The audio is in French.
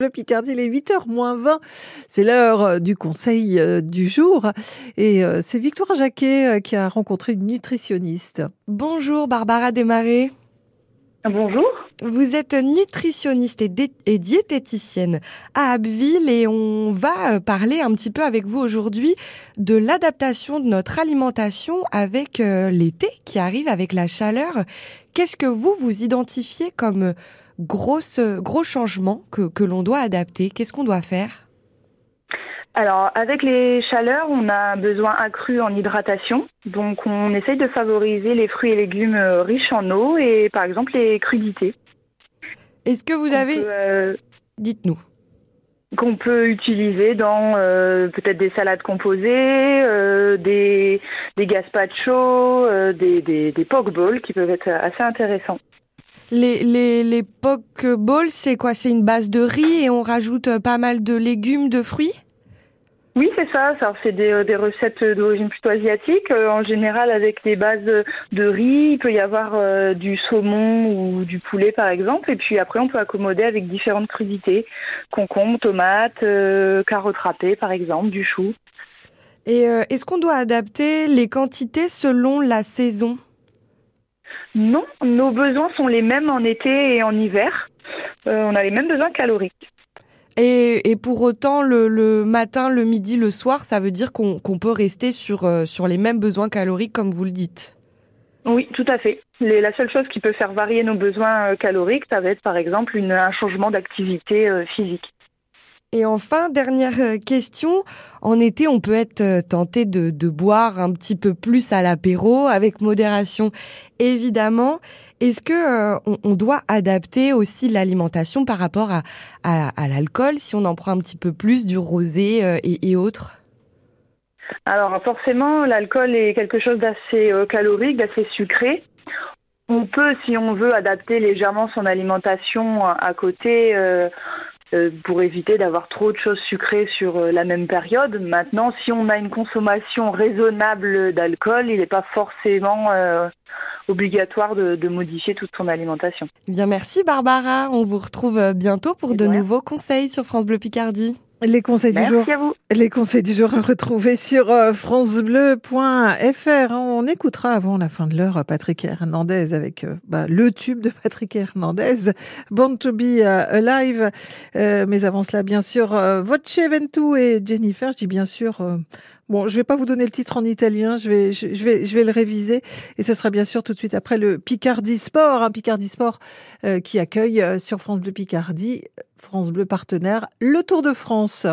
Le Picardie, il est 8h moins 20. C'est l'heure euh, du conseil euh, du jour. Et euh, c'est Victoire Jacquet qui a rencontré une nutritionniste. Bonjour Barbara Desmarais. Bonjour. Vous êtes nutritionniste et, et, diététicienne à Abbeville et on va parler un petit peu avec vous aujourd'hui de l'adaptation de notre alimentation avec l'été qui arrive avec la chaleur. Qu'est-ce que vous vous identifiez comme grosse, gros changements que, que l'on doit adapter Qu'est-ce qu'on doit faire? Alors, avec les chaleurs, on a besoin accru en hydratation. Donc, on essaye de favoriser les fruits et légumes euh, riches en eau et, par exemple, les crudités. Est-ce que vous avez... Euh, Dites-nous. Qu'on peut utiliser dans euh, peut-être des salades composées, euh, des, des gazpacho, des, des, des poke bowls qui peuvent être assez intéressants. Les, les, les poke bowls, c'est quoi? C'est une base de riz et on rajoute euh, pas mal de légumes, de fruits? Oui, c'est ça. ça c'est des, euh, des, recettes d'origine plutôt asiatique. Euh, en général, avec des bases de riz, il peut y avoir du saumon ou du poulet, par exemple. Et puis après, on peut accommoder avec différentes crudités concombre, tomates, carottes râpées, par exemple, du chou. Et est-ce qu'on doit adapter les quantités selon la saison? Non, nos besoins sont les mêmes en été et en hiver. Euh, on a les mêmes besoins caloriques. Et, pour autant, le, matin, le midi, le soir, ça veut dire qu'on peut rester sur, euh, sur les mêmes besoins caloriques, comme vous le dites Oui, tout à fait. la seule chose qui peut faire varier nos besoins euh, caloriques, ça va être par exemple un changement d'activité physique. Et enfin, dernière euh, question. En été, on peut être euh, tenté de, boire un petit peu plus à l'apéro, avec modération, évidemment. Est-ce que euh, on, doit adapter aussi l'alimentation par rapport à, l'alcool, si on en prend un petit peu plus, du rosé et, autres? Alors forcément, l'alcool est quelque chose d'assez calorique, d'assez sucré. On peut, si on veut, adapter légèrement son alimentation à côté. Pour éviter d'avoir trop de choses sucrées sur euh, la même période. Maintenant, si on a une consommation raisonnable d'alcool, il n'est pas forcément euh, obligatoire de, de, modifier toute son alimentation. Bien, merci Barbara. On vous retrouve bientôt pour de nouveaux conseils sur France Bleu Picardie. Les conseils du jour. Les conseils du jour à retrouver sur euh, francebleu.fr. On écoutera avant la fin de l'heure Patrick Hernandez avec euh, bah, le tube de Patrick Hernandez, Born to be euh, Alive. mais avant cela, bien sûr, Voce Ventu et Jennifer. Je dis bien sûr. Bon, je vais pas vous donner le titre en italien, je vais, je, vais, je vais le réviser et ce sera bien sûr tout de suite après le Picardie Sport, un hein, Picardie Sport qui accueille sur France Bleu Picardie France Bleu partenaire, le Tour de France.